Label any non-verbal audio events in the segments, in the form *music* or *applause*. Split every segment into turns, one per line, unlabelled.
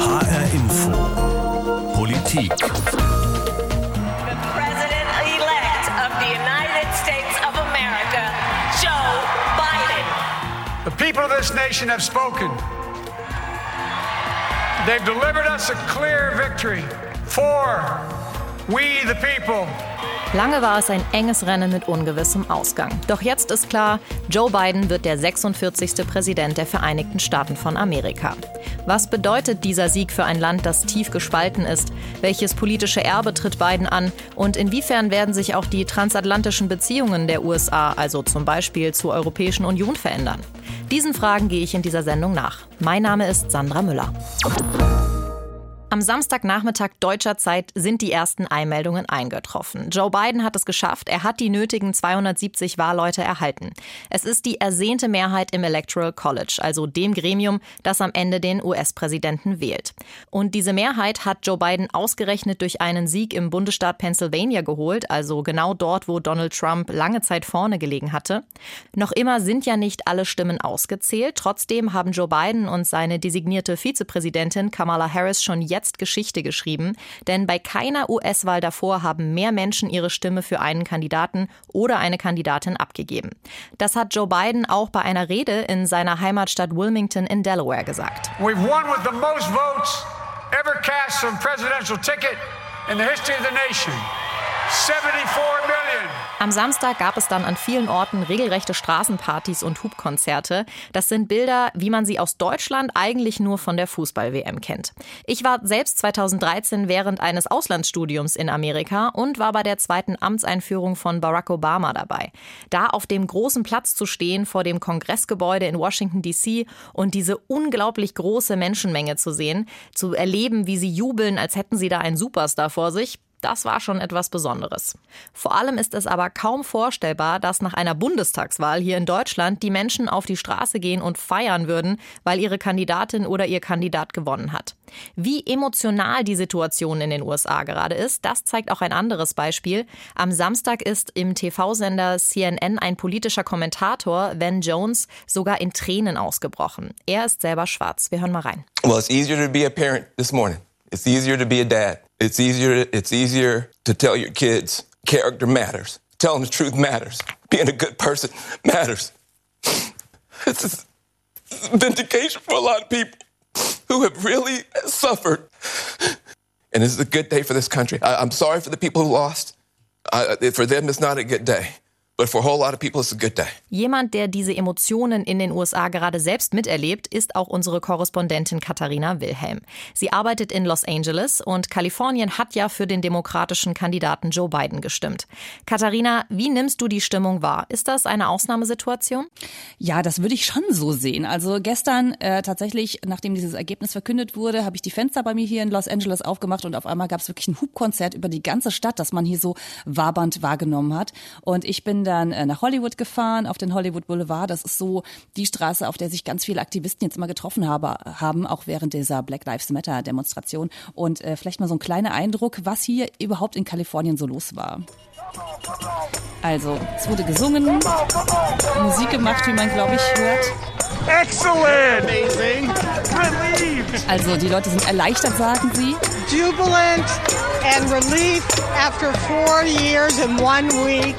HR Info. Politik.
The President-elect of the United States of America, Joe Biden.
The people of this nation have spoken. They've delivered us a clear victory for we the people.
Lange war es ein enges Rennen mit ungewissem Ausgang. Doch jetzt ist klar, Joe Biden wird der 46. Präsident der Vereinigten Staaten von Amerika. Was bedeutet dieser Sieg für ein Land, das tief gespalten ist? Welches politische Erbe tritt Biden an? Und inwiefern werden sich auch die transatlantischen Beziehungen der USA, also zum Beispiel zur Europäischen Union, verändern? Diesen Fragen gehe ich in dieser Sendung nach. Mein Name ist Sandra Müller. Am Samstagnachmittag deutscher Zeit sind die ersten Einmeldungen eingetroffen. Joe Biden hat es geschafft. Er hat die nötigen 270 Wahlleute erhalten. Es ist die ersehnte Mehrheit im Electoral College, also dem Gremium, das am Ende den US-Präsidenten wählt. Und diese Mehrheit hat Joe Biden ausgerechnet durch einen Sieg im Bundesstaat Pennsylvania geholt, also genau dort, wo Donald Trump lange Zeit vorne gelegen hatte. Noch immer sind ja nicht alle Stimmen ausgezählt. Trotzdem haben Joe Biden und seine designierte Vizepräsidentin Kamala Harris schon jetzt jetzt Geschichte geschrieben, denn bei keiner US-Wahl davor haben mehr Menschen ihre Stimme für einen Kandidaten oder eine Kandidatin abgegeben. Das hat Joe Biden auch bei einer Rede in seiner Heimatstadt Wilmington in Delaware gesagt.
We've won with the most votes ever cast on presidential ticket in the history of the nation. 74 million.
Am Samstag gab es dann an vielen Orten regelrechte Straßenpartys und Hubkonzerte. Das sind Bilder, wie man sie aus Deutschland eigentlich nur von der Fußball-WM kennt. Ich war selbst 2013 während eines Auslandsstudiums in Amerika und war bei der zweiten Amtseinführung von Barack Obama dabei. Da auf dem großen Platz zu stehen vor dem Kongressgebäude in Washington DC und diese unglaublich große Menschenmenge zu sehen, zu erleben, wie sie jubeln, als hätten sie da einen Superstar vor sich, das war schon etwas Besonderes. Vor allem ist es aber kaum vorstellbar, dass nach einer Bundestagswahl hier in Deutschland die Menschen auf die Straße gehen und feiern würden, weil ihre Kandidatin oder ihr Kandidat gewonnen hat. Wie emotional die Situation in den USA gerade ist, das zeigt auch ein anderes Beispiel. Am Samstag ist im TV-Sender CNN ein politischer Kommentator, Ben Jones, sogar in Tränen ausgebrochen. Er ist selber schwarz. Wir hören mal rein.
Well, it's easier to be a parent this morning. It's easier to be a dad. It's easier, it's easier to tell your kids character matters. Telling the truth matters. Being a good person matters. *laughs* This is vindication for a lot of people who have really suffered. And this is a good day for this country. I, am sorry for the people who lost. I, for them, it's not a good day.
Jemand, der diese Emotionen in den USA gerade selbst miterlebt, ist auch unsere Korrespondentin Katharina Wilhelm. Sie arbeitet in Los Angeles und Kalifornien hat ja für den demokratischen Kandidaten Joe Biden gestimmt. Katharina, wie nimmst du die Stimmung wahr? Ist das eine Ausnahmesituation?
Ja, das würde ich schon so sehen. Also gestern äh, tatsächlich, nachdem dieses Ergebnis verkündet wurde, habe ich die Fenster bei mir hier in Los Angeles aufgemacht und auf einmal gab es wirklich ein Hubkonzert über die ganze Stadt, das man hier so wabernd wahrgenommen hat. Und ich bin dann äh, nach Hollywood gefahren, auf den Hollywood Boulevard. Das ist so die Straße, auf der sich ganz viele Aktivisten jetzt immer getroffen habe, haben, auch während dieser Black Lives Matter Demonstration. Und äh, vielleicht mal so ein kleiner Eindruck, was hier überhaupt in Kalifornien so los war. Also, es wurde gesungen, Musik gemacht, wie man, glaube ich, hört.
Excellent! Amazing!
Relieved! Also, die Leute sind erleichtert, sagen sie.
Jubilant and relief after four years and one week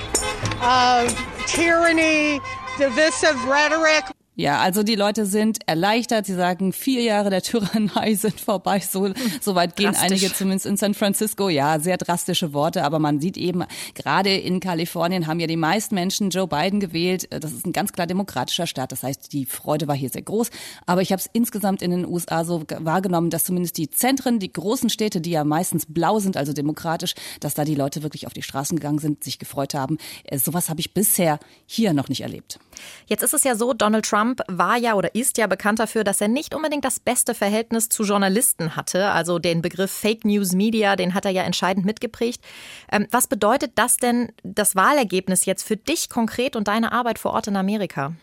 of tyranny, divisive rhetoric.
Ja, also die Leute sind erleichtert. Sie sagen, vier Jahre der Tyrannei *laughs* sind vorbei. So, so weit gehen
Drastisch.
einige zumindest in San Francisco. Ja, sehr drastische Worte. Aber man sieht eben, gerade in Kalifornien haben ja die meisten Menschen Joe Biden gewählt. Das ist ein ganz klar demokratischer Staat. Das heißt, die Freude war hier sehr groß. Aber ich habe es insgesamt in den USA so wahrgenommen, dass zumindest die Zentren, die großen Städte, die ja meistens blau sind, also demokratisch, dass da die Leute wirklich auf die Straßen gegangen sind, sich gefreut haben. Äh, Sowas habe ich bisher hier noch nicht erlebt.
Jetzt ist es ja so, Donald Trump war ja oder ist ja bekannt dafür, dass er nicht unbedingt das beste Verhältnis zu Journalisten hatte. Also den Begriff Fake News Media, den hat er ja entscheidend mitgeprägt. Ähm, was bedeutet das denn, das Wahlergebnis jetzt für dich konkret und deine Arbeit vor Ort in Amerika?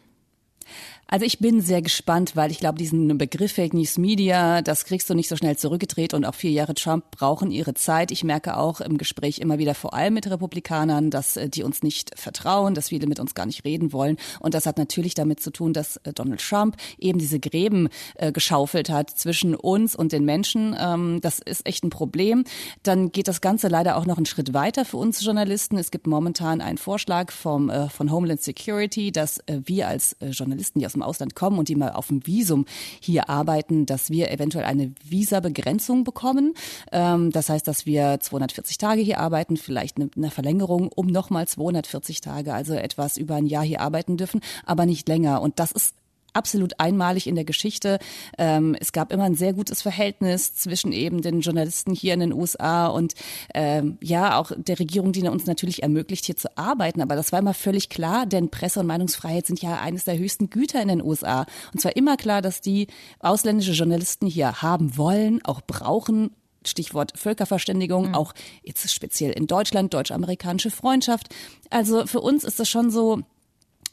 Also ich bin sehr gespannt, weil ich glaube, diesen Begriff Fake News Media, das kriegst du nicht so schnell zurückgedreht und auch vier Jahre Trump brauchen ihre Zeit. Ich merke auch im Gespräch immer wieder, vor allem mit Republikanern, dass äh, die uns nicht vertrauen, dass viele mit uns gar nicht reden wollen. Und das hat natürlich damit zu tun, dass äh, Donald Trump eben diese Gräben äh, geschaufelt hat zwischen uns und den Menschen. Ähm, das ist echt ein Problem. Dann geht das Ganze leider auch noch einen Schritt weiter für uns Journalisten. Es gibt momentan einen Vorschlag vom, äh, von Homeland Security, dass äh, wir als äh, Journalisten, die aus dem Ausland kommen und die mal auf dem Visum hier arbeiten, dass wir eventuell eine Visabegrenzung bekommen. Ähm, das heißt, dass wir 240 Tage hier arbeiten, vielleicht eine, eine Verlängerung um nochmal 240 Tage, also etwas über ein Jahr hier arbeiten dürfen, aber nicht länger. Und das ist absolut einmalig in der Geschichte. Ähm, es gab immer ein sehr gutes Verhältnis zwischen eben den Journalisten hier in den USA und ähm, ja auch der Regierung, die uns natürlich ermöglicht, hier zu arbeiten. Aber das war immer völlig klar, denn Presse- und Meinungsfreiheit sind ja eines der höchsten Güter in den USA. Und zwar immer klar, dass die ausländische Journalisten hier haben wollen, auch brauchen Stichwort Völkerverständigung, mhm. auch jetzt speziell in Deutschland, deutsch-amerikanische Freundschaft. Also für uns ist das schon so,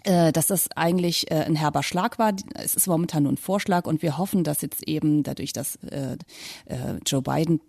dass das eigentlich äh, ein herber Schlag war. Es ist momentan nur ein Vorschlag und wir hoffen, dass jetzt eben dadurch, dass äh, äh, Joe Biden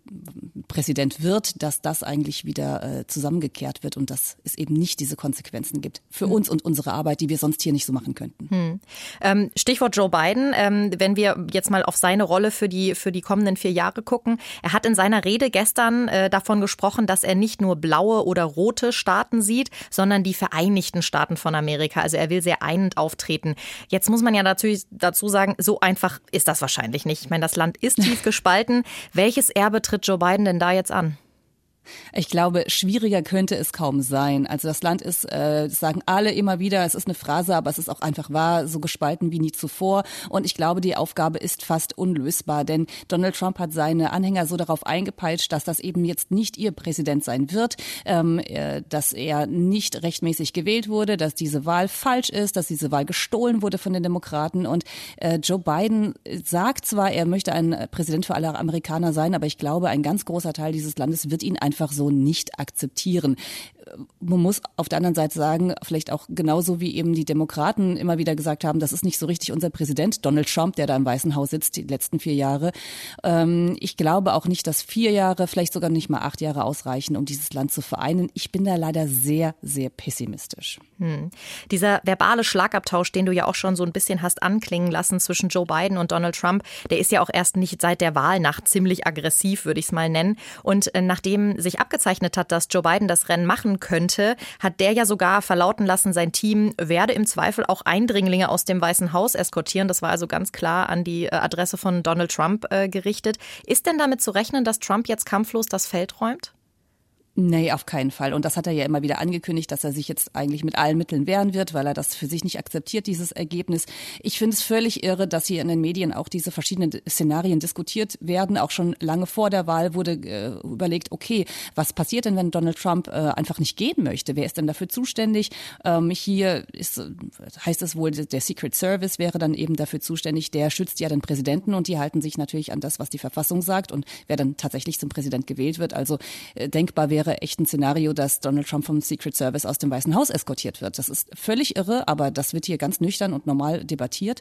Präsident wird, dass das eigentlich wieder äh, zusammengekehrt wird und dass es eben nicht diese Konsequenzen gibt für hm. uns und unsere Arbeit, die wir sonst hier nicht so machen könnten.
Hm. Ähm, Stichwort Joe Biden. Ähm, wenn wir jetzt mal auf seine Rolle für die für die kommenden vier Jahre gucken, er hat in seiner Rede gestern äh, davon gesprochen, dass er nicht nur blaue oder rote Staaten sieht, sondern die Vereinigten Staaten von Amerika. Also er er will sehr einend auftreten. Jetzt muss man ja natürlich dazu sagen, so einfach ist das wahrscheinlich nicht. Ich meine, das Land ist tief gespalten. Welches Erbe tritt Joe Biden denn da jetzt an?
Ich glaube, schwieriger könnte es kaum sein. Also das Land ist, äh, sagen alle immer wieder, es ist eine Phrase, aber es ist auch einfach wahr, so gespalten wie nie zuvor. Und ich glaube, die Aufgabe ist fast unlösbar, denn Donald Trump hat seine Anhänger so darauf eingepeitscht, dass das eben jetzt nicht ihr Präsident sein wird, ähm, äh, dass er nicht rechtmäßig gewählt wurde, dass diese Wahl falsch ist, dass diese Wahl gestohlen wurde von den Demokraten. Und äh, Joe Biden sagt zwar, er möchte ein Präsident für alle Amerikaner sein, aber ich glaube, ein ganz großer Teil dieses Landes wird ihn einfach einfach so nicht akzeptieren man muss auf der anderen Seite sagen, vielleicht auch genauso wie eben die Demokraten immer wieder gesagt haben, das ist nicht so richtig unser Präsident, Donald Trump, der da im Weißen Haus sitzt, die letzten vier Jahre. Ähm, ich glaube auch nicht, dass vier Jahre, vielleicht sogar nicht mal acht Jahre ausreichen, um dieses Land zu vereinen. Ich bin da leider sehr, sehr pessimistisch.
Hm. Dieser verbale Schlagabtausch, den du ja auch schon so ein bisschen hast anklingen lassen zwischen Joe Biden und Donald Trump, der ist ja auch erst nicht seit der Wahlnacht ziemlich aggressiv, würde ich es mal nennen. Und äh, nachdem sich abgezeichnet hat, dass Joe Biden das Rennen machen könnte, hat der ja sogar verlauten lassen, sein Team werde im Zweifel auch Eindringlinge aus dem Weißen Haus eskortieren. Das war also ganz klar an die äh, Adresse von Donald Trump äh, gerichtet. Ist denn damit zu rechnen, dass Trump jetzt kampflos das Feld räumt?
Nee, auf keinen Fall. Und das hat er ja immer wieder angekündigt, dass er sich jetzt eigentlich mit allen Mitteln wehren wird, weil er das für sich nicht akzeptiert, dieses Ergebnis. Ich finde es völlig irre, dass hier in den Medien auch diese verschiedenen Szenarien diskutiert werden. Auch schon lange vor der Wahl wurde äh, überlegt, okay, was passiert denn, wenn Donald Trump äh, einfach nicht gehen möchte? Wer ist denn dafür zuständig? Ähm, hier ist, heißt es wohl, der Secret Service wäre dann eben dafür zuständig. Der schützt ja den Präsidenten und die halten sich natürlich an das, was die Verfassung sagt und wer dann tatsächlich zum Präsident gewählt wird. Also äh, denkbar wäre wäre echt ein Szenario, dass Donald Trump vom Secret Service aus dem Weißen Haus eskortiert wird. Das ist völlig irre, aber das wird hier ganz nüchtern und normal debattiert.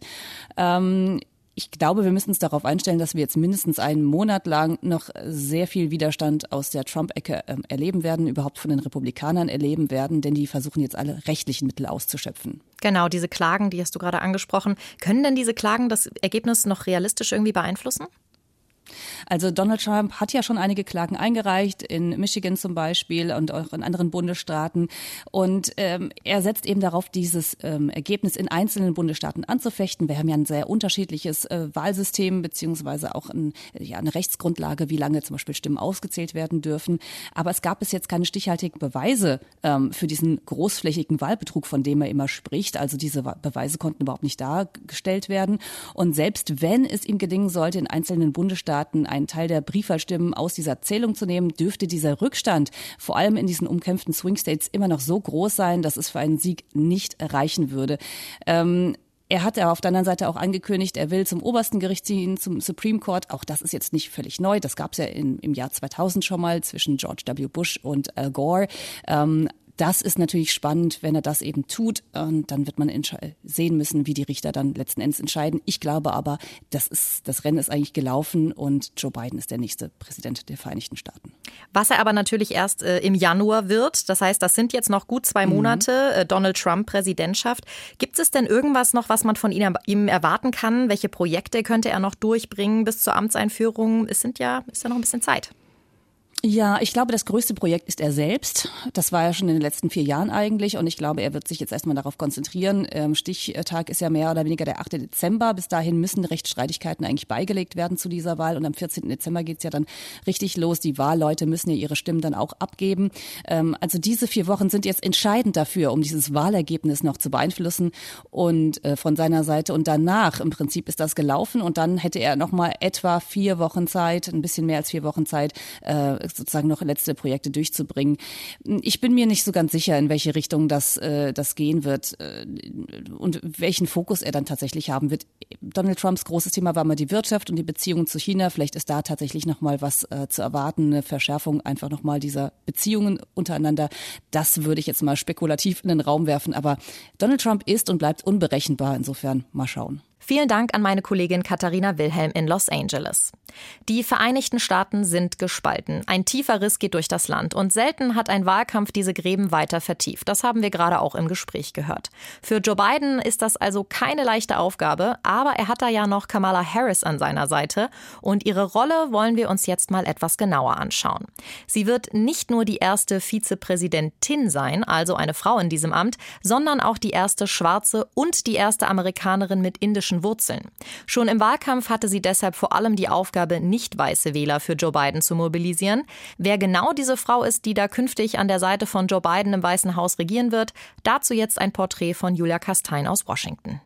Ähm, ich glaube, wir müssen uns darauf einstellen, dass wir jetzt mindestens einen Monat lang noch sehr viel Widerstand aus der Trump-Ecke ähm, erleben werden, überhaupt von den Republikanern erleben werden, denn die versuchen jetzt alle rechtlichen Mittel auszuschöpfen.
Genau, diese Klagen, die hast du gerade angesprochen. Können denn diese Klagen das Ergebnis noch realistisch irgendwie beeinflussen?
Also Donald Trump hat ja schon einige Klagen eingereicht, in Michigan zum Beispiel und auch in anderen Bundesstaaten. Und ähm, er setzt eben darauf, dieses ähm, Ergebnis in einzelnen Bundesstaaten anzufechten. Wir haben ja ein sehr unterschiedliches äh, Wahlsystem beziehungsweise auch ein, ja, eine Rechtsgrundlage, wie lange zum Beispiel Stimmen ausgezählt werden dürfen. Aber es gab bis jetzt keine stichhaltigen Beweise ähm, für diesen großflächigen Wahlbetrug, von dem er immer spricht. Also diese Beweise konnten überhaupt nicht dargestellt werden. Und selbst wenn es ihm gelingen sollte, in einzelnen Bundesstaaten einen Teil der Briefwahlstimmen aus dieser Zählung zu nehmen, dürfte dieser Rückstand vor allem in diesen umkämpften Swing States immer noch so groß sein, dass es für einen Sieg nicht reichen würde. Ähm, er hat auf der anderen Seite auch angekündigt, er will zum obersten Gericht ziehen, zum Supreme Court. Auch das ist jetzt nicht völlig neu. Das gab es ja in, im Jahr 2000 schon mal zwischen George W. Bush und Al Gore. Ähm, Das ist natürlich spannend, wenn er das eben tut. Und dann wird man sehen müssen, wie die Richter dann letzten Endes entscheiden. Ich glaube aber, das, ist, das Rennen ist eigentlich gelaufen und Joe Biden ist der nächste Präsident der Vereinigten Staaten.
Was er aber natürlich erst äh, im Januar wird. Das heißt, das sind jetzt noch gut zwei mhm. Monate äh, Donald Trump Präsidentschaft. Gibt es denn irgendwas noch, was man von ihm, ihm erwarten kann? Welche Projekte könnte er noch durchbringen bis zur Amtseinführung? Es sind ja, ist ja noch ein bisschen Zeit.
Ja, ich glaube, das größte Projekt ist er selbst. Das war ja schon in den letzten vier Jahren eigentlich. Und ich glaube, er wird sich jetzt erstmal darauf konzentrieren. Ähm, Stichtag ist ja mehr oder weniger der 8. Dezember. Bis dahin müssen Rechtsstreitigkeiten eigentlich beigelegt werden zu dieser Wahl. Und am 14. Dezember geht's ja dann richtig los. Die Wahlleute müssen ja ihre Stimmen dann auch abgeben. Ähm, also diese vier Wochen sind jetzt entscheidend dafür, um dieses Wahlergebnis noch zu beeinflussen. Und äh, von seiner Seite. Und danach im Prinzip ist das gelaufen. Und dann hätte er nochmal etwa vier Wochen Zeit, ein bisschen mehr als vier Wochen Zeit, äh, sozusagen noch letzte Projekte durchzubringen. Ich bin mir nicht so ganz sicher, in welche Richtung das, äh, das gehen wird äh, und welchen Fokus er dann tatsächlich haben wird. Donald Trumps großes Thema war mal die Wirtschaft und die Beziehungen zu China. Vielleicht ist da tatsächlich noch mal was äh, zu erwarten, eine Verschärfung einfach noch mal dieser Beziehungen untereinander. Das würde ich jetzt mal spekulativ in den Raum werfen. Aber Donald Trump ist und bleibt unberechenbar. Insofern mal schauen.
Vielen Dank an meine Kollegin Katharina Wilhelm in Los Angeles. Die Vereinigten Staaten sind gespalten. Ein tiefer Riss geht durch das Land und selten hat ein Wahlkampf diese Gräben weiter vertieft. Das haben wir gerade auch im Gespräch gehört. Für Joe Biden ist das also keine leichte Aufgabe, aber er hat da ja noch Kamala Harris an seiner Seite und ihre Rolle wollen wir uns jetzt mal etwas genauer anschauen. Sie wird nicht nur die erste Vizepräsidentin sein, also eine Frau in diesem Amt, sondern auch die erste schwarze und die erste Amerikanerin mit indischen jüdischen Wurzeln. Schon im Wahlkampf hatte sie deshalb vor allem die Aufgabe, nicht weiße Wähler für Joe Biden zu mobilisieren. Wer genau diese Frau ist, die da künftig an der Seite von Joe Biden im Weißen Haus regieren wird, dazu jetzt ein Porträt von Julia Kastein aus Washington.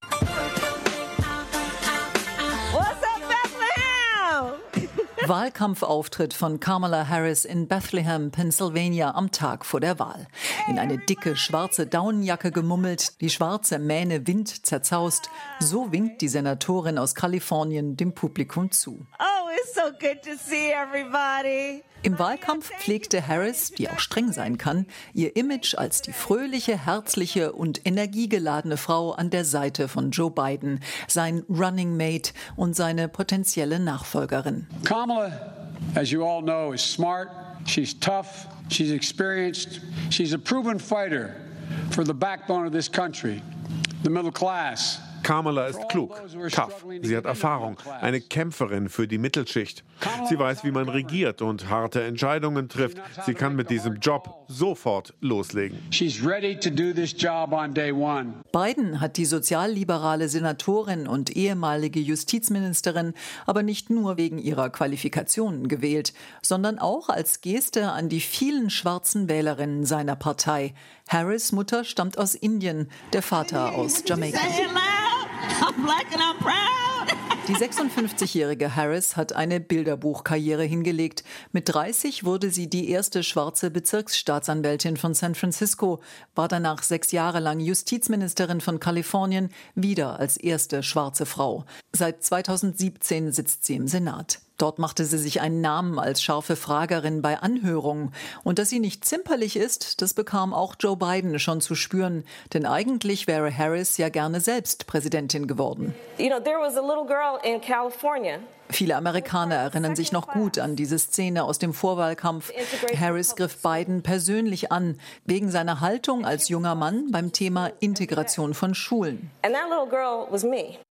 Wahlkampfauftritt von Kamala Harris in Bethlehem, Pennsylvania am Tag vor der Wahl. In eine dicke schwarze Daunenjacke gemummelt, die schwarze Mähne Wind zerzaust, so winkt die Senatorin aus Kalifornien dem Publikum zu. Oh, it's so good to see everybody. Im Wahlkampf pflegte Harris, die auch streng sein kann, ihr Image als die fröhliche, herzliche und energiegeladene Frau an der Seite von Joe Biden, sein Running Mate und seine potenzielle Nachfolgerin.
Kamala, as you all know, is smart, she's tough, she's experienced, she's a proven fighter for the backbone of this country, the middle class.
Kamala ist klug, tough. Sie hat Erfahrung, eine Kämpferin für die Mittelschicht. Sie weiß, wie man regiert und harte Entscheidungen trifft. Sie kann mit diesem Job sofort loslegen.
Biden hat die sozialliberale Senatorin und ehemalige Justizministerin aber nicht nur wegen ihrer Qualifikationen gewählt, sondern auch als Geste an die vielen schwarzen Wählerinnen seiner Partei. Harris Mutter stammt aus Indien, der Vater aus Jamaika. Die 56-jährige Harris hat eine Bilderbuchkarriere hingelegt. Mit 30 wurde sie die erste schwarze Bezirksstaatsanwältin von San Francisco, war danach sechs Jahre lang Justizministerin von Kalifornien, wieder als erste schwarze Frau. Seit 2017 sitzt sie im Senat. Dort machte sie sich einen Namen als scharfe Fragerin bei Anhörungen. Und dass sie nicht zimperlich ist, das bekam auch Joe Biden schon zu spüren. Denn eigentlich wäre Harris ja gerne selbst Präsidentin geworden. You know, there was a little girl in California Viele Amerikaner erinnern sich noch gut an diese Szene aus dem Vorwahlkampf. Harris griff Biden persönlich an, wegen seiner Haltung als junger Mann beim Thema Integration von Schulen.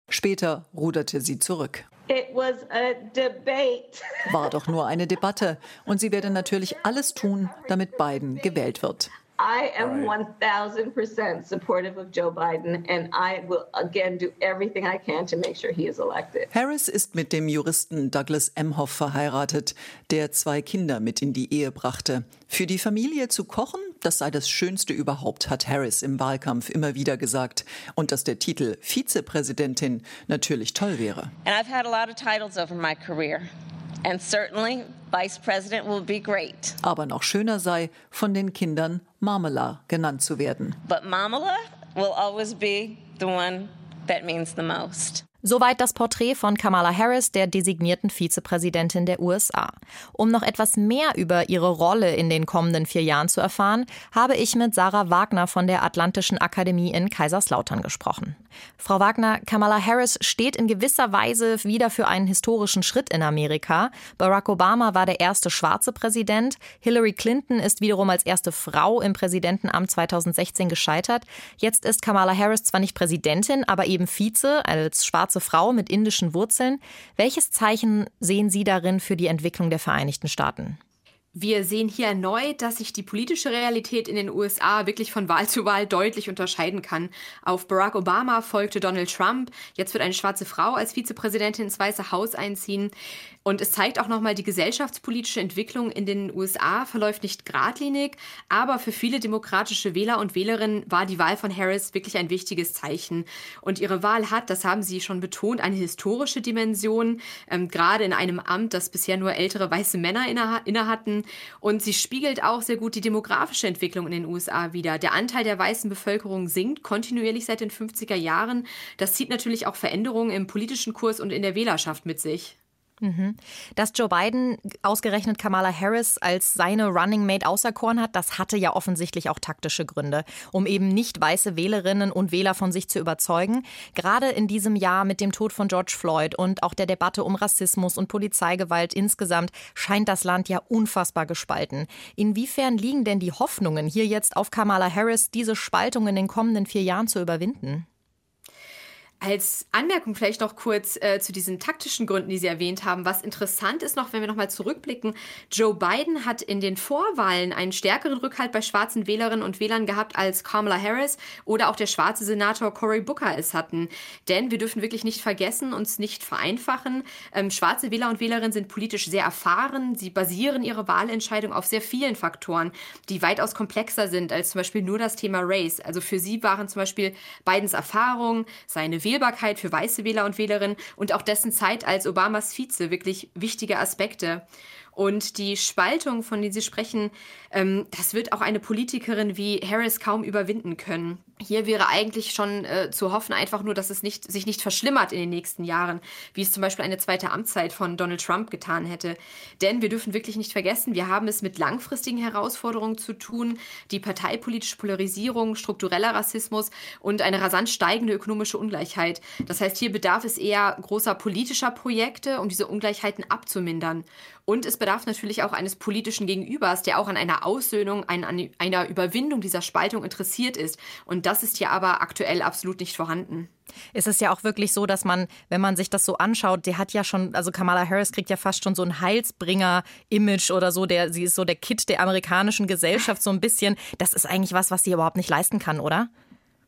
Später ruderte sie zurück. *laughs* War doch nur eine Debatte. Und sie werde natürlich alles tun, damit Biden gewählt wird. I am 1000% supportive of Joe Biden and I will again do everything I can to make sure he is elected. Harris ist mit dem Juristen Douglas Emhoff verheiratet, der zwei Kinder mit in die Ehe brachte. Für die Familie zu kochen, das sei das Schönste überhaupt, hat Harris im Wahlkampf immer wieder gesagt. Und dass der Titel Vizepräsidentin natürlich toll wäre. And I've had a lot of titles over my career. And certainly Vice President will be great. Aber noch schöner sei, von den Kindern Marmela genannt zu werden. But Marmela will always be the one that means the most.
Soweit das Porträt von Kamala Harris, der designierten Vizepräsidentin der USA. Um noch etwas mehr über ihre Rolle in den kommenden vier Jahren zu erfahren, habe ich mit Sarah Wagner von der Atlantischen Akademie in Kaiserslautern gesprochen. Frau Wagner, Kamala Harris steht in gewisser Weise wieder für einen historischen Schritt in Amerika. Barack Obama war der erste schwarze Präsident. Hillary Clinton ist wiederum als erste Frau im Präsidentenamt 2016 gescheitert. Jetzt ist Kamala Harris zwar nicht Präsidentin, aber eben Vize als schwarze schwarze Frau mit indischen Wurzeln. Welches Zeichen sehen Sie darin für die Entwicklung der Vereinigten Staaten?
Wir sehen hier erneut, dass sich die politische Realität in den USA wirklich von Wahl zu Wahl deutlich unterscheiden kann. Auf Barack Obama folgte Donald Trump. Jetzt wird eine schwarze Frau als Vizepräsidentin ins Weiße Haus einziehen. Und es zeigt auch nochmal, die gesellschaftspolitische Entwicklung in den USA verläuft nicht geradlinig, aber für viele demokratische Wähler und Wählerinnen war die Wahl von Harris wirklich ein wichtiges Zeichen. Und ihre Wahl hat, das haben Sie schon betont, eine historische Dimension, ähm, gerade in einem Amt, das bisher nur ältere weiße Männer inne, inne hatten. Und sie spiegelt auch sehr gut die demografische Entwicklung in den USA wider. Der Anteil der weißen Bevölkerung sinkt kontinuierlich seit den 50er Jahren. Das zieht natürlich auch Veränderungen im politischen Kurs und in der Wählerschaft mit sich.
Mhm. Dass Joe Biden ausgerechnet Kamala Harris als seine Running Mate auserkoren hat, das hatte ja offensichtlich auch taktische Gründe, um eben nicht weiße Wählerinnen und Wähler von sich zu überzeugen. Gerade in diesem Jahr mit dem Tod von George Floyd und auch der Debatte um Rassismus und Polizeigewalt insgesamt scheint das Land ja unfassbar gespalten. Inwiefern liegen denn die Hoffnungen hier jetzt auf Kamala Harris, diese Spaltung in den kommenden vier Jahren zu überwinden?
Als Anmerkung vielleicht noch kurz äh, zu diesen taktischen Gründen, die Sie erwähnt haben. Was interessant ist noch, wenn wir nochmal zurückblicken, Joe Biden hat in den Vorwahlen einen stärkeren Rückhalt bei schwarzen Wählerinnen und Wählern gehabt, als Kamala Harris oder auch der schwarze Senator Cory Booker es hatten. Denn wir dürfen wirklich nicht vergessen, uns nicht vereinfachen. Ähm, schwarze Wähler und Wählerinnen sind politisch sehr erfahren. Sie basieren ihre Wahlentscheidung auf sehr vielen Faktoren, die weitaus komplexer sind als zum Beispiel nur das Thema Race. Also für sie waren zum Beispiel Bidens Erfahrung, seine Wähl Wählbarkeit für weiße Wähler und Wählerinnen und auch dessen Zeit als Obamas Vize wirklich wichtige Aspekte. Und die Spaltung, von der Sie sprechen, ähm, das wird auch eine Politikerin wie Harris kaum überwinden können. Hier wäre eigentlich schon äh, zu hoffen, einfach nur, dass es nicht, sich nicht verschlimmert in den nächsten Jahren, wie es zum Beispiel eine zweite Amtszeit von Donald Trump getan hätte. Denn wir dürfen wirklich nicht vergessen, wir haben es mit langfristigen Herausforderungen zu tun, die parteipolitische Polarisierung, struktureller Rassismus und eine rasant steigende ökonomische Ungleichheit. Das heißt, hier bedarf es eher großer politischer Projekte, um diese Ungleichheiten abzumindern. Und es bedarf natürlich auch eines politischen Gegenübers, der auch an einer Aussöhnung, an einer Überwindung dieser Spaltung interessiert ist. Und das ist hier aber aktuell absolut nicht vorhanden.
Ist es ja auch wirklich so, dass man, wenn man sich das so anschaut, der hat ja schon, also Kamala Harris kriegt ja fast schon so ein Heilsbringer-Image oder so, der, sie ist so der Kit der amerikanischen Gesellschaft so ein bisschen. Das ist eigentlich was, was sie überhaupt nicht leisten kann, oder?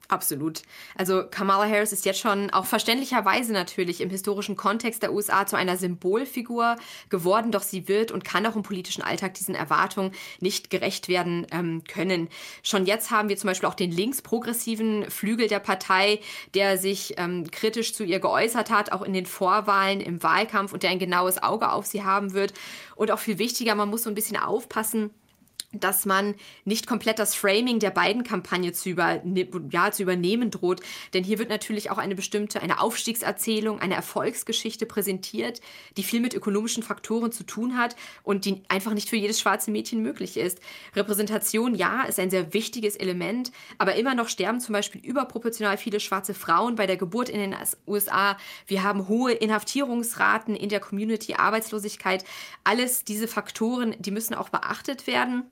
Absolut. Also Kamala Harris ist jetzt schon auch verständlicherweise natürlich im historischen Kontext der USA zu einer Symbolfigur geworden, doch sie wird und kann auch im politischen Alltag diesen Erwartungen nicht gerecht werden ähm, können. Schon jetzt haben wir zum Beispiel auch den linksprogressiven Flügel der Partei, der sich ähm, kritisch zu ihr geäußert hat, auch in den Vorwahlen, im Wahlkampf und der ein genaues Auge auf sie haben wird. Und auch viel wichtiger, man muss so ein bisschen aufpassen, dass man nicht komplett das Framing der beiden Kampagne zu, über, ja, zu übernehmen droht. Denn hier wird natürlich auch eine bestimmte, eine Aufstiegserzählung, eine Erfolgsgeschichte präsentiert, die viel mit ökonomischen Faktoren zu tun hat und die einfach nicht für jedes schwarze Mädchen möglich ist. Repräsentation, ja, ist ein sehr wichtiges Element, aber immer noch sterben zum Beispiel überproportional viele schwarze Frauen bei der Geburt in den USA. Wir haben hohe Inhaftierungsraten in der Community, Arbeitslosigkeit. Alles diese Faktoren, die müssen auch beachtet werden.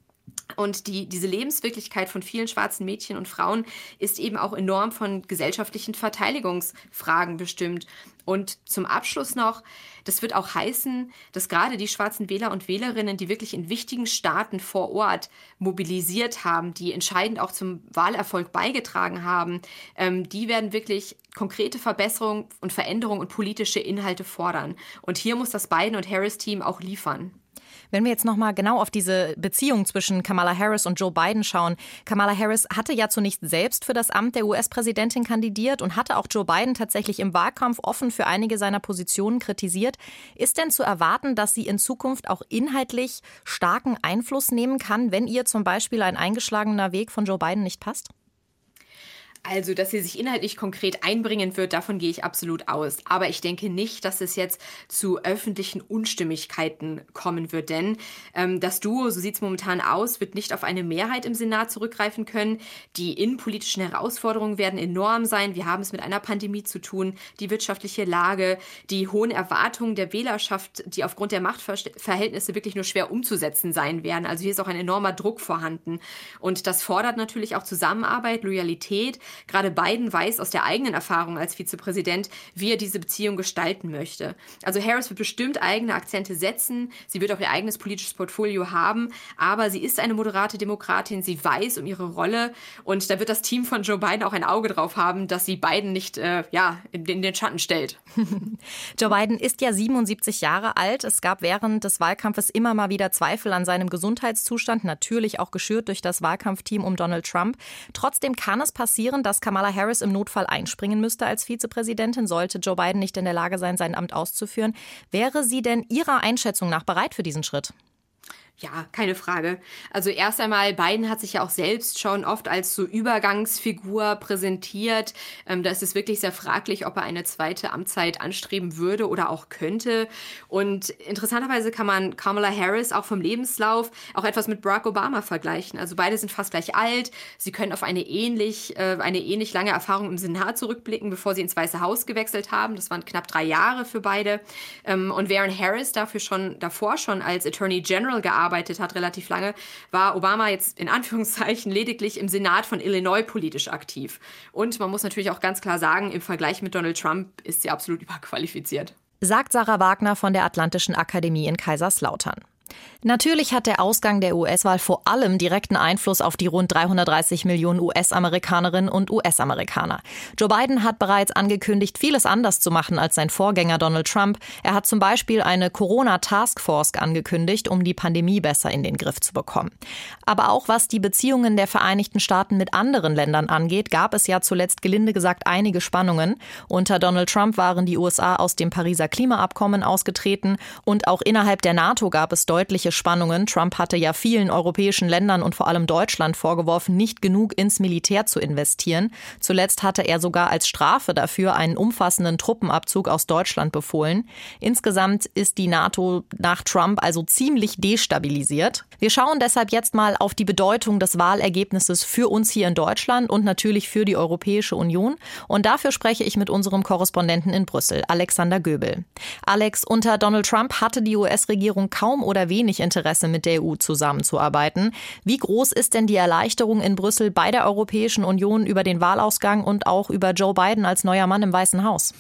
Und die, diese Lebenswirklichkeit von vielen schwarzen Mädchen und Frauen ist eben auch enorm von gesellschaftlichen Verteidigungsfragen bestimmt. Und zum Abschluss noch, das wird auch heißen, dass gerade die schwarzen Wähler und Wählerinnen, die wirklich in wichtigen Staaten vor Ort mobilisiert haben, die entscheidend auch zum Wahlerfolg beigetragen haben, ähm, die werden wirklich konkrete Verbesserungen und Veränderungen und politische Inhalte fordern. Und hier muss das Biden- und Harris-Team auch liefern.
Wenn wir jetzt noch mal genau auf diese Beziehung zwischen Kamala Harris und Joe Biden schauen. Kamala Harris hatte ja zunächst selbst für das Amt der US-Präsidentin kandidiert und hatte auch Joe Biden tatsächlich im Wahlkampf offen für einige seiner Positionen kritisiert. Ist denn zu erwarten, dass sie in Zukunft auch inhaltlich starken Einfluss nehmen kann, wenn ihr zum Beispiel ein eingeschlagener Weg von Joe Biden nicht passt?
Also, dass sie sich inhaltlich konkret einbringen wird, davon gehe ich absolut aus. Aber ich denke nicht, dass es jetzt zu öffentlichen Unstimmigkeiten kommen wird, denn ähm, das Duo, so sieht es momentan aus, wird nicht auf eine Mehrheit im Senat zurückgreifen können. Die innenpolitischen Herausforderungen werden enorm sein. Wir haben es mit einer Pandemie zu tun, die wirtschaftliche Lage, die hohen Erwartungen der Wählerschaft, die aufgrund der Machtverhältnisse wirklich nur schwer umzusetzen sein werden. Also hier ist auch ein enormer Druck vorhanden. Und das fordert natürlich auch Zusammenarbeit, Loyalität. Gerade Biden weiß aus der eigenen Erfahrung als Vizepräsident, wie er diese Beziehung gestalten möchte. Also Harris wird bestimmt eigene Akzente setzen. Sie wird auch ihr eigenes politisches Portfolio haben. Aber sie ist eine moderate Demokratin. Sie weiß um ihre Rolle. Und da wird das Team von Joe Biden auch ein Auge drauf haben, dass sie Biden nicht äh, ja, in, in den Schatten stellt. *laughs*
Joe Biden ist ja 77 Jahre alt. Es gab während des Wahlkampfes immer mal wieder Zweifel an seinem Gesundheitszustand, natürlich auch geschürt durch das Wahlkampfteam um Donald Trump. Trotzdem kann es passieren, dass Kamala Harris im Notfall einspringen müsste als Vizepräsidentin, sollte Joe Biden nicht in der Lage sein, sein Amt auszuführen. Wäre sie denn Ihrer Einschätzung nach bereit für diesen Schritt?
Ja, keine Frage. Also erst einmal, Biden hat sich ja auch selbst schon oft als so Übergangsfigur präsentiert. Ähm, da ist es wirklich sehr fraglich, ob er eine zweite Amtszeit anstreben würde oder auch könnte. Und interessanterweise kann man Kamala Harris auch vom Lebenslauf auch etwas mit Barack Obama vergleichen. Also beide sind fast gleich alt. Sie können auf eine ähnlich, äh, eine ähnlich lange Erfahrung im Senat zurückblicken, bevor sie ins Weiße Haus gewechselt haben. Das waren knapp drei Jahre für beide. Ähm, und während Harris dafür schon davor schon als Attorney General gearbeitet gearbeitet hat, relativ lange, war Obama jetzt in Anführungszeichen lediglich im Senat von Illinois politisch aktiv. Und man muss natürlich auch ganz klar sagen, im Vergleich mit Donald Trump ist sie absolut *laughs* überqualifiziert.
Sagt Sarah Wagner von der Atlantischen Akademie in Kaiserslautern. Natürlich hat der Ausgang der US-Wahl vor allem direkten Einfluss auf die rund 330 Millionen US-Amerikanerinnen und US-Amerikaner. Joe Biden hat bereits angekündigt, vieles anders zu machen als sein Vorgänger Donald Trump. Er hat zum Beispiel eine Corona-Taskforce angekündigt, um die Pandemie besser in den Griff zu bekommen. Aber auch was die Beziehungen der Vereinigten Staaten mit anderen Ländern angeht, gab es ja zuletzt gelinde gesagt einige Spannungen. Unter Donald Trump waren die USA aus dem Pariser Klimaabkommen ausgetreten und auch innerhalb der NATO gab es deutliche Spannungen. Trump hatte ja vielen europäischen Ländern und vor allem Deutschland vorgeworfen, nicht genug ins Militär zu investieren. Zuletzt hatte er sogar als Strafe dafür einen umfassenden Truppenabzug aus Deutschland befohlen. Insgesamt ist die NATO nach Trump also ziemlich destabilisiert. Wir schauen deshalb jetzt mal auf die Bedeutung des Wahlergebnisses für uns hier in Deutschland und natürlich für die Europäische Union. Und dafür spreche ich mit unserem Korrespondenten in Brüssel, Alexander Göbel. Alex, unter Donald Trump hatte die US-Regierung kaum oder wenig Interesse, mit der EU zusammenzuarbeiten. Wie groß ist denn die Erleichterung in Brüssel bei der Europäischen Union über den Wahlausgang und auch über Joe Biden als neuer Mann im Weißen Haus?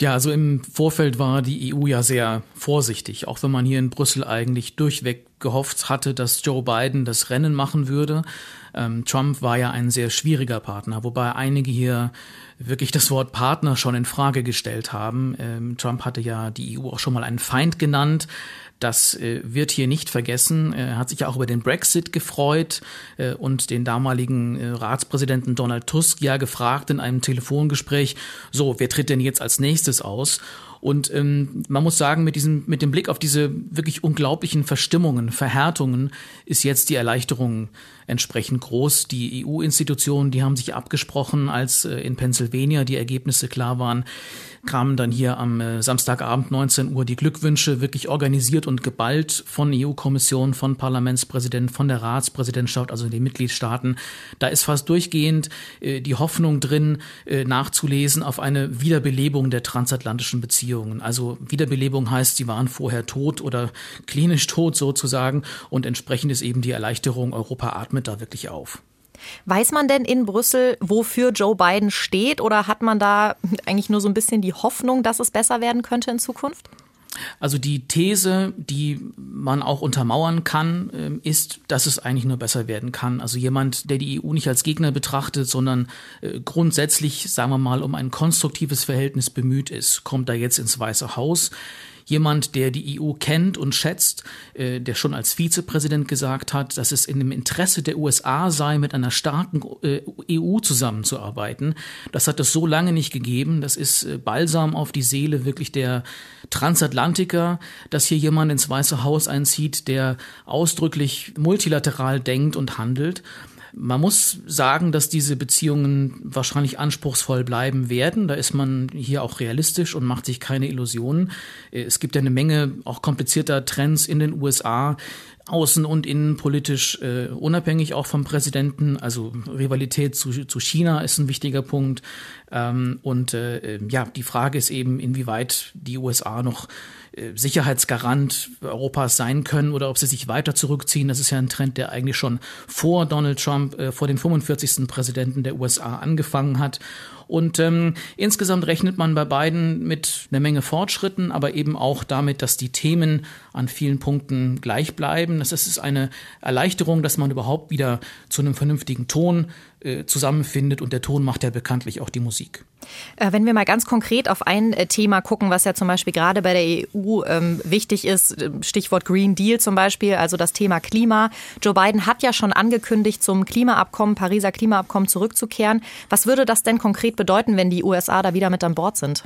Ja, also im Vorfeld war die EU ja sehr vorsichtig, auch wenn man hier in Brüssel eigentlich durchweg gehofft hatte, dass Joe Biden das Rennen machen würde. Ähm, Trump war ja ein sehr schwieriger Partner, wobei einige hier wirklich das Wort Partner schon in Frage gestellt haben. Ähm, Trump hatte ja die EU auch schon mal einen Feind genannt. Das äh, wird hier nicht vergessen. Er hat sich ja auch über den Brexit gefreut äh, und den damaligen äh, Ratspräsidenten Donald Tusk ja gefragt in einem Telefongespräch, so, wer tritt denn jetzt als nächstes aus? Und ähm, man muss sagen, mit diesem, mit dem Blick auf diese wirklich unglaublichen Verstimmungen, Verhärtungen, ist jetzt die Erleichterung entsprechend groß. Die EU-Institutionen, die haben sich abgesprochen, als äh, in Pennsylvania die Ergebnisse klar waren, kamen dann hier am äh, Samstagabend 19 Uhr die Glückwünsche wirklich organisiert und geballt von EU-Kommission, von Parlamentspräsident, von der Ratspräsidentschaft, also den Mitgliedstaaten. Da ist fast durchgehend äh, die Hoffnung drin, äh, nachzulesen auf eine Wiederbelebung der transatlantischen Beziehungen. Also Wiederbelebung heißt, sie waren vorher tot oder klinisch tot sozusagen und entsprechend ist eben die Erleichterung, Europa atmet da wirklich auf.
Weiß man denn in Brüssel, wofür Joe Biden steht oder hat man da *laughs* eigentlich nur so ein bisschen die Hoffnung, dass es besser werden könnte in Zukunft?
Also die These, die man auch untermauern kann, ähm, ist, dass es eigentlich nur besser werden kann. Also jemand, der die EU nicht als Gegner betrachtet, sondern äh, grundsätzlich, sagen wir mal, um ein konstruktives Verhältnis bemüht ist, kommt da jetzt ins Weiße Haus jemand, der die EU kennt und schätzt, äh, der schon als Vizepräsident gesagt hat, dass es in dem Interesse der USA sei, mit einer starken äh, EU zusammenzuarbeiten. Das hat es so lange nicht gegeben. Das ist äh, Balsam auf die Seele wirklich der Transatlantiker, dass hier jemand ins Weiße Haus einzieht, der ausdrücklich multilateral denkt und handelt. Man muss sagen, dass diese Beziehungen wahrscheinlich anspruchsvoll bleiben werden. Da ist man hier auch realistisch und macht sich keine Illusionen. Es gibt ja eine Menge auch komplizierter Trends in den USA, außen- und innenpolitisch äh, unabhängig auch vom Präsidenten. Also Rivalität zu, zu China ist ein wichtiger Punkt. Ähm, und äh, ja, die Frage ist eben, inwieweit die USA noch Sicherheitsgarant Europas sein können oder ob sie sich weiter zurückziehen. Das ist ja ein Trend, der eigentlich schon vor Donald Trump, äh, vor dem 45. Präsidenten der USA angefangen hat. Und ähm, insgesamt rechnet man bei beiden mit einer Menge Fortschritten, aber eben auch damit, dass die Themen an vielen Punkten gleich bleiben. Das ist eine Erleichterung, dass man überhaupt wieder zu einem vernünftigen Ton äh, zusammenfindet und der Ton macht ja bekanntlich auch die Musik.
Äh, wenn wir mal ganz konkret auf ein äh, Thema gucken, was ja zum Beispiel gerade bei der EU ähm, wichtig ist, Stichwort Green Deal zum Beispiel, also das Thema Klima. Joe Biden hat ja schon angekündigt, zum Klimaabkommen, Pariser Klimaabkommen zurückzukehren. Was würde das denn konkret bedeuten, wenn die USA da wieder mit an Bord sind?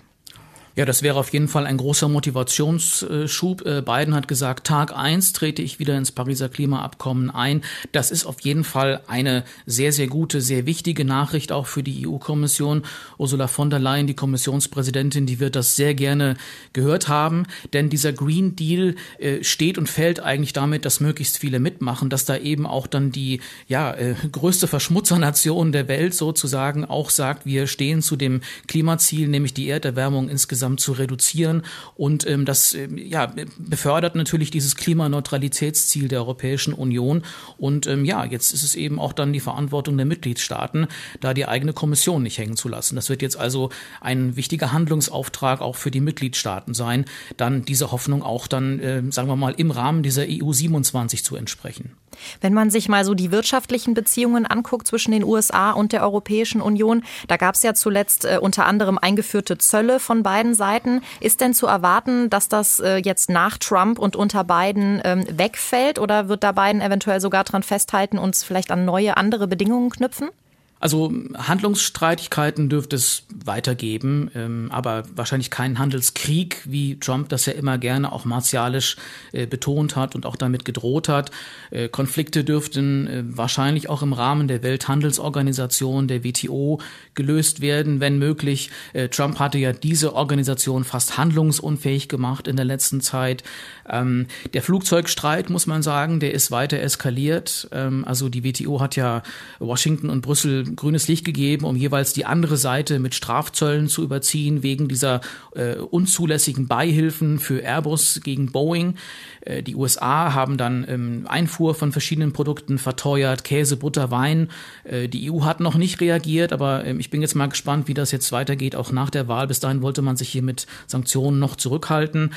Ja, das wäre auf jeden Fall ein großer Motivationsschub. Äh, Biden hat gesagt, Tag eins trete ich wieder ins Pariser Klimaabkommen ein. Das ist auf jeden Fall eine sehr, sehr gute, sehr wichtige Nachricht auch für die EU-Kommission. Ursula von der Leyen, die Kommissionspräsidentin, die wird das sehr gerne gehört haben. Denn dieser Green Deal äh, steht und fällt eigentlich damit, dass möglichst viele mitmachen, dass da eben auch dann die ja, äh, größte Verschmutzernation der Welt sozusagen auch sagt, wir stehen zu dem Klimaziel, nämlich die Erderwärmung insgesamt insgesamt zu reduzieren. Und ähm, das ähm, ja, befördert natürlich dieses Klimaneutralitätsziel der Europäischen Union. Und ähm, ja, jetzt ist es eben auch dann die Verantwortung der Mitgliedstaaten, da die eigene Kommission nicht hängen zu lassen. Das wird jetzt also ein wichtiger Handlungsauftrag auch für die Mitgliedstaaten sein, dann diese Hoffnung auch dann, äh, sagen wir mal, im Rahmen dieser EU 27 zu entsprechen.
Wenn man sich mal so die wirtschaftlichen Beziehungen anguckt zwischen den USA und der Europäischen Union, da gab es ja zuletzt äh, unter anderem eingeführte Zölle von beiden Seiten. Ist denn zu erwarten, dass das äh, jetzt nach Trump und unter Biden ähm, wegfällt oder wird da Biden eventuell sogar dran festhalten und vielleicht an neue andere Bedingungen knüpfen?
Also Handlungsstreitigkeiten dürfte es weitergeben, ähm, aber wahrscheinlich keinen Handelskrieg, wie Trump das ja immer gerne auch martialisch äh, betont hat und auch damit gedroht hat. Äh, Konflikte dürften äh, wahrscheinlich auch im Rahmen der Welthandelsorganisation, der WTO, gelöst werden, wenn möglich. Äh, Trump hatte ja diese Organisation fast handlungsunfähig gemacht in der letzten Zeit. Ähm, der Flugzeugstreit, muss man sagen, der ist weiter eskaliert. Ähm, also die WTO hat ja Washington und Brüssel grünes Licht gegeben, um jeweils die andere Seite mit Strafzöllen zu überziehen, wegen dieser äh, unzulässigen Beihilfen für Airbus gegen Boeing. Äh, die USA haben dann ähm, Einfuhr von verschiedenen Produkten verteuert, Käse, Butter, Wein. Äh, die EU hat noch nicht reagiert, aber ähm, ich bin jetzt mal gespannt, wie das jetzt weitergeht, auch nach der Wahl. Bis dahin wollte man sich hier mit Sanktionen noch zurückhalten.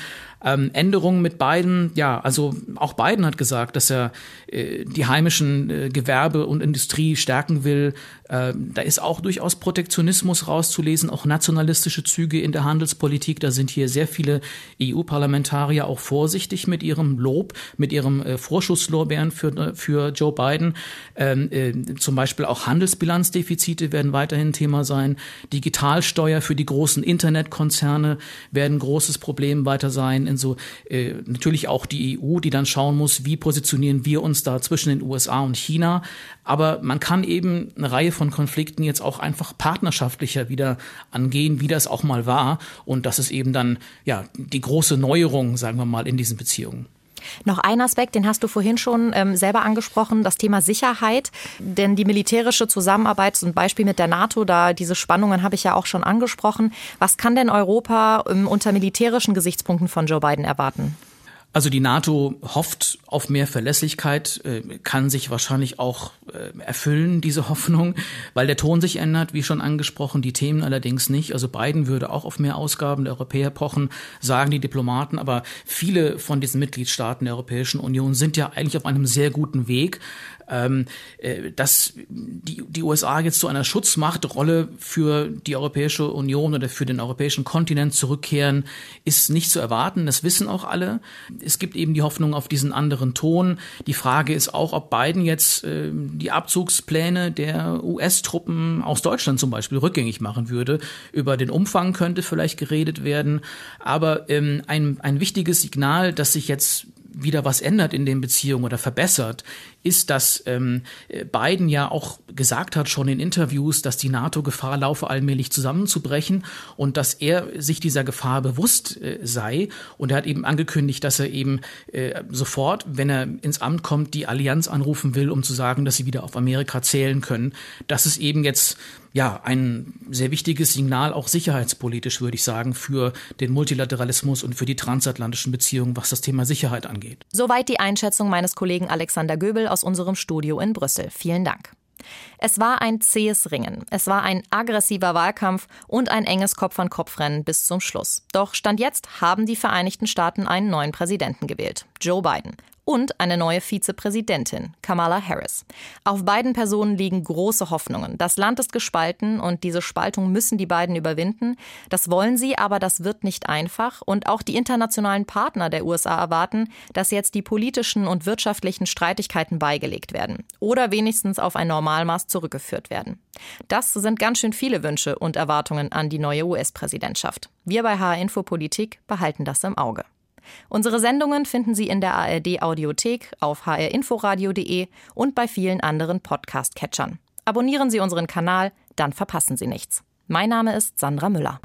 Ähm, Änderungen mit Biden, ja, also auch Biden hat gesagt, dass er äh, die heimischen äh, Gewerbe und Industrie stärken will. Äh, da ist auch durchaus Protektionismus rauszulesen, auch nationalistische Züge in der Handelspolitik. Da sind hier sehr viele EU-Parlamentarier auch vorsichtig mit ihrem Lob, mit ihrem äh, Vorschusslorbeeren für, äh, für Joe Biden. Ähm, äh, zum Beispiel auch Handelsbilanzdefizite werden weiterhin Thema sein. Digitalsteuer für die großen Internetkonzerne werden großes Problem weiter sein in so äh, natürlich auch die EU, die dann schauen muss, wie positionieren wir uns da zwischen den USA und China. Aber man kann eben eine Reihe Konflikten jetzt auch einfach partnerschaftlicher wieder angehen, wie das auch mal war. Und das ist eben dann ja die große Neuerung, sagen wir mal, in diesen Beziehungen.
Noch ein Aspekt, den hast du vorhin schon ähm, selber angesprochen, das Thema Sicherheit. Denn die militärische Zusammenarbeit, zum Beispiel mit der NATO, da diese Spannungen habe ich ja auch schon angesprochen. Was kann denn Europa ähm, unter militärischen Gesichtspunkten von Joe Biden erwarten?
Also die NATO hofft auf mehr Verlässlichkeit, äh, kann sich wahrscheinlich auch äh, erfüllen, diese Hoffnung, weil der Ton sich ändert, wie schon angesprochen, die Themen allerdings nicht. Also Biden würde auch auf mehr Ausgaben der Europäer pochen, sagen die Diplomaten, aber viele von diesen Mitgliedstaaten der Europäischen Union sind ja eigentlich auf einem sehr guten Weg ähm, äh, dass die, die USA jetzt zu einer Schutzmachtrolle für die Europäische Union oder für den europäischen Kontinent zurückkehren, ist nicht zu erwarten. Das wissen auch alle. Es gibt eben die Hoffnung auf diesen anderen Ton. Die Frage ist auch, ob Biden jetzt äh, die Abzugspläne der US-Truppen aus Deutschland zum Beispiel rückgängig machen würde. Über den Umfang könnte vielleicht geredet werden. Aber ähm, ein, ein wichtiges Signal, das sich jetzt wieder was ändert in den Beziehungen oder verbessert, ist, dass ähm, Biden ja auch gesagt hat schon in Interviews, dass die NATO Gefahr laufe, allmählich zusammenzubrechen und dass er sich dieser Gefahr bewusst äh, sei. Und er hat eben angekündigt, dass er eben äh, sofort, wenn er ins Amt kommt, die Allianz anrufen will, um zu sagen, dass sie wieder auf Amerika zählen können. Das ist eben jetzt ja, ein sehr wichtiges Signal, auch sicherheitspolitisch, würde ich sagen, für den Multilateralismus und für die transatlantischen Beziehungen, was das Thema Sicherheit angeht.
Soweit die Einschätzung meines Kollegen Alexander Göbel aus unserem Studio in Brüssel. Vielen Dank. Es war ein zähes Ringen. Es war ein aggressiver Wahlkampf und ein enges Kopf-an-Kopf-Rennen bis zum Schluss. Doch Stand jetzt haben die Vereinigten Staaten einen neuen Präsidenten gewählt, Joe Biden und eine neue Vizepräsidentin, Kamala Harris. Auf beiden Personen liegen große Hoffnungen. Das Land ist gespalten und diese Spaltung müssen die beiden überwinden. Das wollen sie, aber das wird nicht einfach. Und auch die internationalen Partner der USA erwarten, dass jetzt die politischen und wirtschaftlichen Streitigkeiten beigelegt werden oder wenigstens auf ein Normalmaß zurückgeführt werden. Das sind ganz schön viele Wünsche und Erwartungen an die neue US-Präsidentschaft. Wir bei HR Info Politik behalten das im Auge. Unsere Sendungen finden Sie in der ARD Audiothek, auf hrinforadio.de und bei vielen anderen Podcast-Catchern. Abonnieren Sie unseren Kanal, dann verpassen Sie nichts. Mein Name ist Sandra Müller.